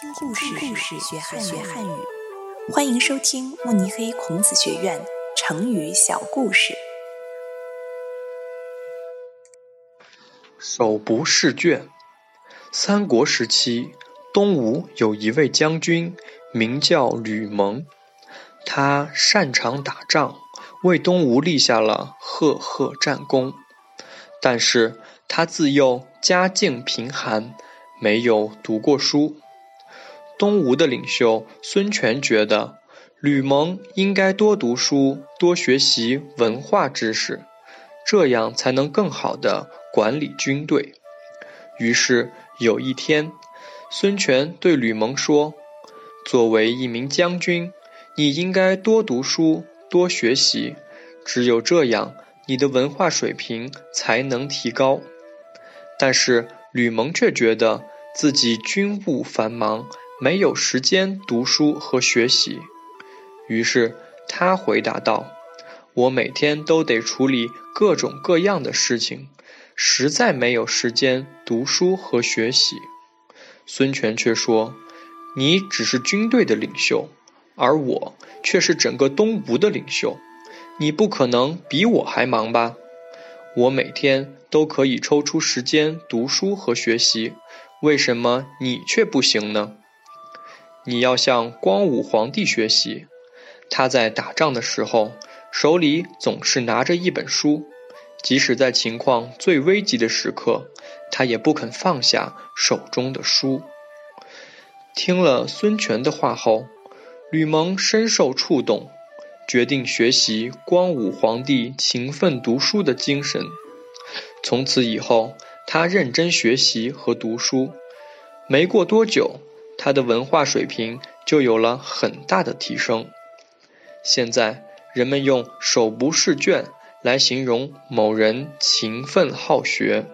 听故事，学汉语。欢迎收听慕尼黑孔子学院成语小故事。手不释卷。三国时期，东吴有一位将军，名叫吕蒙，他擅长打仗，为东吴立下了赫赫战功。但是他自幼家境贫寒，没有读过书。东吴的领袖孙权觉得吕蒙应该多读书，多学习文化知识，这样才能更好的管理军队。于是有一天，孙权对吕蒙说：“作为一名将军，你应该多读书，多学习，只有这样。”你的文化水平才能提高，但是吕蒙却觉得自己军务繁忙，没有时间读书和学习。于是他回答道：“我每天都得处理各种各样的事情，实在没有时间读书和学习。”孙权却说：“你只是军队的领袖，而我却是整个东吴的领袖。”你不可能比我还忙吧？我每天都可以抽出时间读书和学习，为什么你却不行呢？你要向光武皇帝学习，他在打仗的时候手里总是拿着一本书，即使在情况最危急的时刻，他也不肯放下手中的书。听了孙权的话后，吕蒙深受触动。决定学习光武皇帝勤奋读书的精神。从此以后，他认真学习和读书。没过多久，他的文化水平就有了很大的提升。现在，人们用“手不释卷”来形容某人勤奋好学。